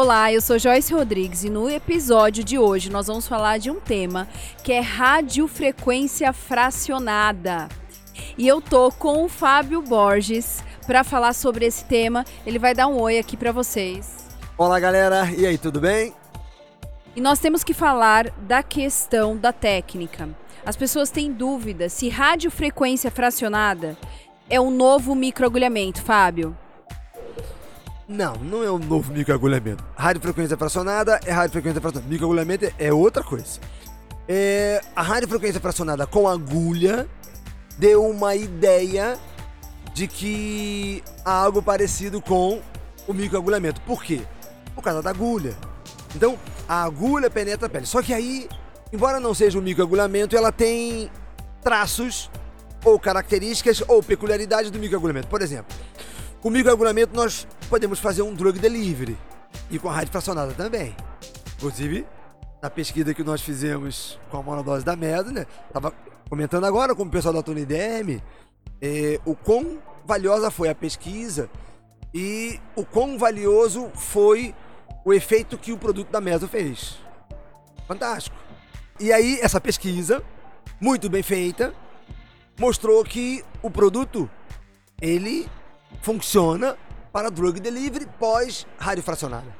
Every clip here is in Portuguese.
Olá, eu sou Joyce Rodrigues e no episódio de hoje nós vamos falar de um tema que é radiofrequência fracionada. E eu tô com o Fábio Borges para falar sobre esse tema. Ele vai dar um oi aqui para vocês. Olá, galera. E aí, tudo bem? E nós temos que falar da questão da técnica. As pessoas têm dúvida se radiofrequência fracionada é um novo microagulhamento, Fábio. Não, não é um novo microagulhamento. Radiofrequência fracionada é radiofrequência fracionada. Microagulhamento é outra coisa. É, a radiofrequência fracionada com agulha deu uma ideia de que há algo parecido com o microagulhamento. Por quê? Por causa da agulha. Então, a agulha penetra a pele. Só que aí, embora não seja um microagulhamento, ela tem traços ou características ou peculiaridades do microagulhamento. Por exemplo, com microagulhamento nós podemos fazer um drug delivery e com a rádio fracionada também. Inclusive, na pesquisa que nós fizemos com a monodose da MED, né? Tava comentando agora com o pessoal da Tony eh, o quão valiosa foi a pesquisa e o quão valioso foi o efeito que o produto da Meso fez. Fantástico. E aí, essa pesquisa, muito bem feita, mostrou que o produto ele funciona para drug delivery pós radiofracionada.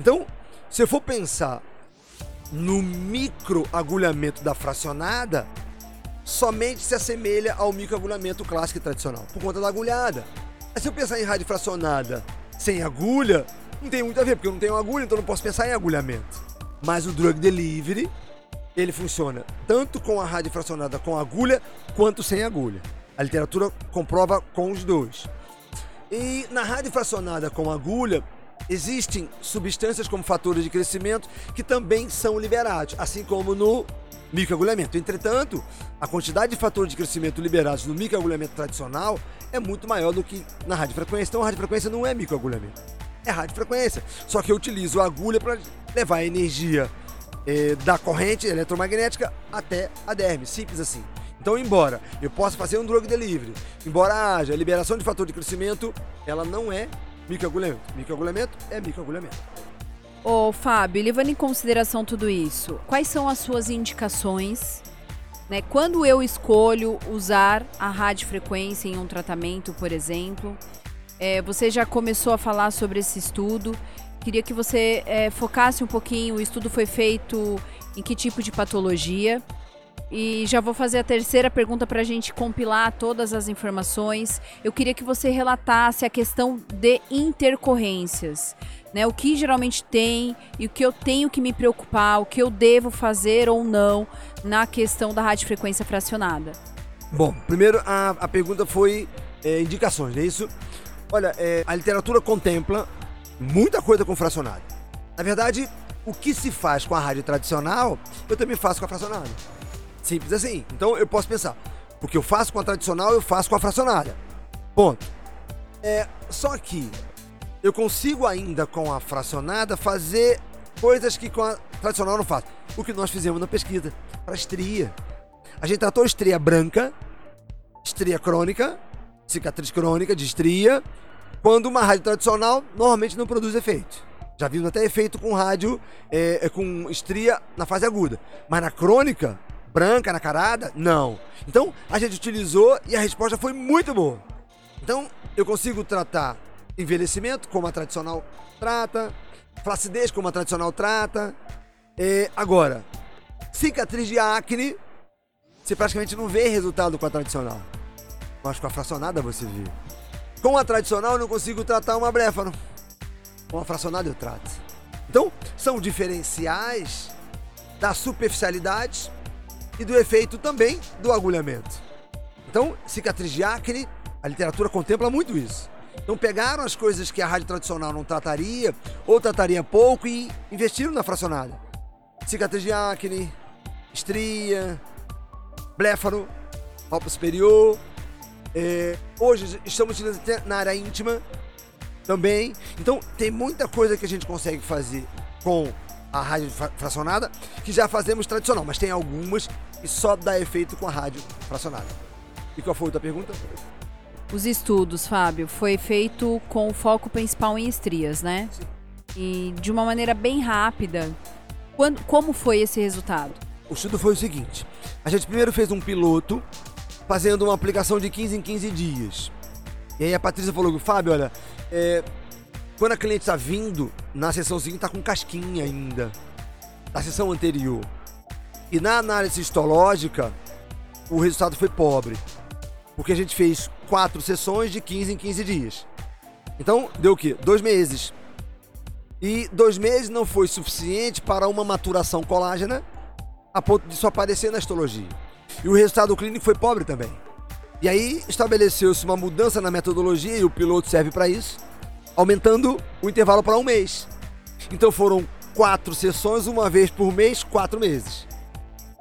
Então, se eu for pensar no microagulhamento da fracionada, somente se assemelha ao microagulhamento clássico e tradicional, por conta da agulhada. Mas se eu pensar em radiofracionada sem agulha, não tem muito a ver, porque eu não tenho agulha, então não posso pensar em agulhamento. Mas o drug delivery, ele funciona tanto com a radiofracionada com agulha, quanto sem agulha. A literatura comprova com os dois. E na radiofracionada com agulha, existem substâncias como fatores de crescimento que também são liberados, assim como no microagulhamento. Entretanto, a quantidade de fatores de crescimento liberados no microagulhamento tradicional é muito maior do que na radiofrequência. Então, a radiofrequência não é microagulhamento, é radiofrequência. Só que eu utilizo a agulha para levar a energia eh, da corrente eletromagnética até a derme, simples assim. Então, embora eu possa fazer um drug delivery, embora haja liberação de fator de crescimento, ela não é microagulhamento. Microagulhamento é microagulhamento. Ô, Fábio, levando em consideração tudo isso, quais são as suas indicações? Né? Quando eu escolho usar a radiofrequência em um tratamento, por exemplo, é, você já começou a falar sobre esse estudo. Queria que você é, focasse um pouquinho. O estudo foi feito em que tipo de patologia? E já vou fazer a terceira pergunta para a gente compilar todas as informações. Eu queria que você relatasse a questão de intercorrências. Né, o que geralmente tem e o que eu tenho que me preocupar, o que eu devo fazer ou não na questão da radiofrequência fracionada. Bom, primeiro a, a pergunta foi é, indicações, não é isso? Olha, é, a literatura contempla muita coisa com fracionada. Na verdade, o que se faz com a rádio tradicional, eu também faço com a fracionada. Simples assim. Então eu posso pensar, o que eu faço com a tradicional, eu faço com a fracionada. Ponto. É, só que eu consigo ainda com a fracionada fazer coisas que com a tradicional não faço. O que nós fizemos na pesquisa para estria. A gente tratou estria branca, estria crônica, cicatriz crônica de estria, quando uma rádio tradicional normalmente não produz efeito. Já vimos até efeito com rádio, é, é, com estria na fase aguda. Mas na crônica, branca na carada? Não. Então a gente utilizou e a resposta foi muito boa. Então eu consigo tratar envelhecimento como a tradicional trata, flacidez como a tradicional trata. É, agora, cicatriz de acne, você praticamente não vê resultado com a tradicional. Mas com a fracionada você vê. Com a tradicional eu não consigo tratar uma bléfano. Com a fracionada eu trato. Então, são diferenciais da superficialidade e do efeito também do agulhamento. Então, cicatriz de acne, a literatura contempla muito isso. Então pegaram as coisas que a rádio tradicional não trataria, ou trataria pouco, e investiram na fracionada. Cicatriz de acne, estria, bléfaro, palpa superior. É, hoje estamos na área íntima também. Então tem muita coisa que a gente consegue fazer com a rádio fracionada que já fazemos tradicional, mas tem algumas que só dá efeito com a rádio fracionada. E qual foi a outra pergunta? Os estudos, Fábio, foi feito com foco principal em estrias, né? Sim. E de uma maneira bem rápida, quando, como foi esse resultado? O estudo foi o seguinte: a gente primeiro fez um piloto fazendo uma aplicação de 15 em 15 dias. E aí a Patrícia falou: Fábio, olha, é, quando a cliente está vindo, na sessãozinha está com casquinha ainda, da sessão anterior. E na análise histológica, o resultado foi pobre. Porque a gente fez quatro sessões de 15 em 15 dias. Então, deu o quê? Dois meses. E dois meses não foi suficiente para uma maturação colágena a ponto de isso aparecer na histologia. E o resultado clínico foi pobre também. E aí estabeleceu-se uma mudança na metodologia e o piloto serve para isso, aumentando o intervalo para um mês. Então foram quatro sessões, uma vez por mês, quatro meses.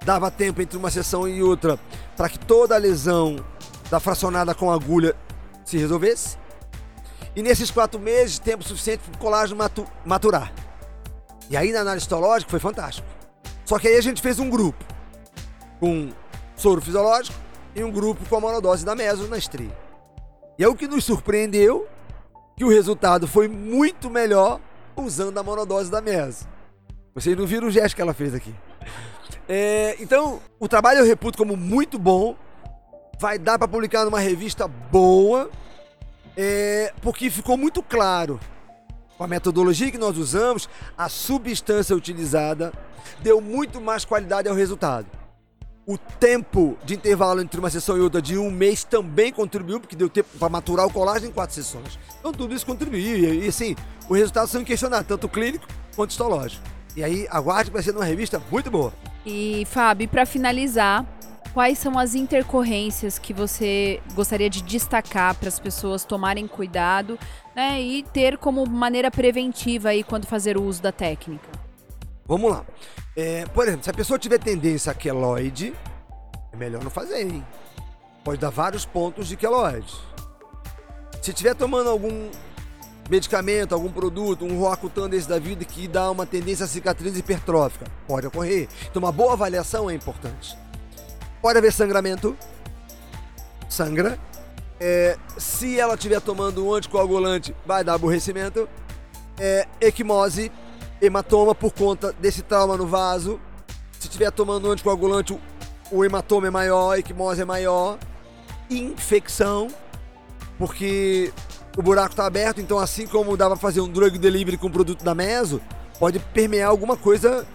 Dava tempo entre uma sessão e outra para que toda a lesão da fracionada com agulha se resolvesse. E nesses quatro meses, tempo suficiente para o colágeno matu maturar. E aí na análise histológica foi fantástico. Só que aí a gente fez um grupo com soro fisiológico e um grupo com a monodose da meso na estria. E é o que nos surpreendeu que o resultado foi muito melhor usando a monodose da meso. Vocês não viram o gesto que ela fez aqui. É, então, o trabalho eu reputo como muito bom. Vai dar para publicar numa revista boa, é, porque ficou muito claro com a metodologia que nós usamos, a substância utilizada deu muito mais qualidade ao resultado. O tempo de intervalo entre uma sessão e outra de um mês também contribuiu, porque deu tempo para maturar o colágeno em quatro sessões. Então tudo isso contribuiu. E, assim, os resultados são inquestionáveis, tanto clínico quanto histológico. E aí, aguarde vai ser uma revista muito boa. E, Fábio, para finalizar, quais são as intercorrências que você gostaria de destacar para as pessoas tomarem cuidado né, e ter como maneira preventiva aí quando fazer o uso da técnica? Vamos lá. É, por exemplo, se a pessoa tiver tendência a queloide, é melhor não fazer, hein? Pode dar vários pontos de queloide. Se estiver tomando algum medicamento, algum produto, um Roacutan desse da vida que dá uma tendência a cicatriz hipertrófica, pode ocorrer. Então uma boa avaliação é importante. Pode haver sangramento, sangra. É, se ela estiver tomando um anticoagulante, vai dar aborrecimento. É, equimose, hematoma por conta desse trauma no vaso. Se estiver tomando um anticoagulante, o hematoma é maior, a equimose é maior. Infecção, porque o buraco está aberto, então assim como dava para fazer um drug delivery com produto da meso, pode permear alguma coisa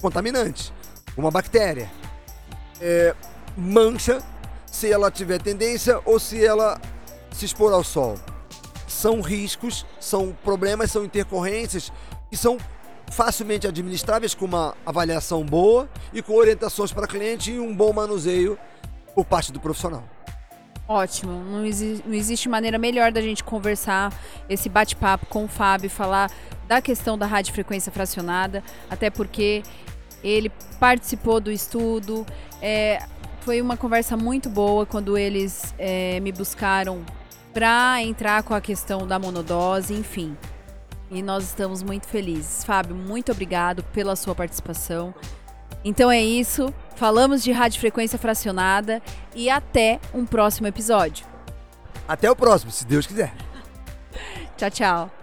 contaminante, uma bactéria. É, mancha se ela tiver tendência ou se ela se expor ao sol. São riscos, são problemas, são intercorrências que são facilmente administráveis com uma avaliação boa e com orientações para cliente e um bom manuseio por parte do profissional. Ótimo, não, exi não existe maneira melhor da gente conversar esse bate-papo com o Fábio, falar da questão da radiofrequência fracionada, até porque ele participou do estudo, é, foi uma conversa muito boa quando eles é, me buscaram para entrar com a questão da monodose, enfim. E nós estamos muito felizes. Fábio, muito obrigado pela sua participação. Então é isso. Falamos de radiofrequência fracionada e até um próximo episódio. Até o próximo, se Deus quiser. tchau, tchau.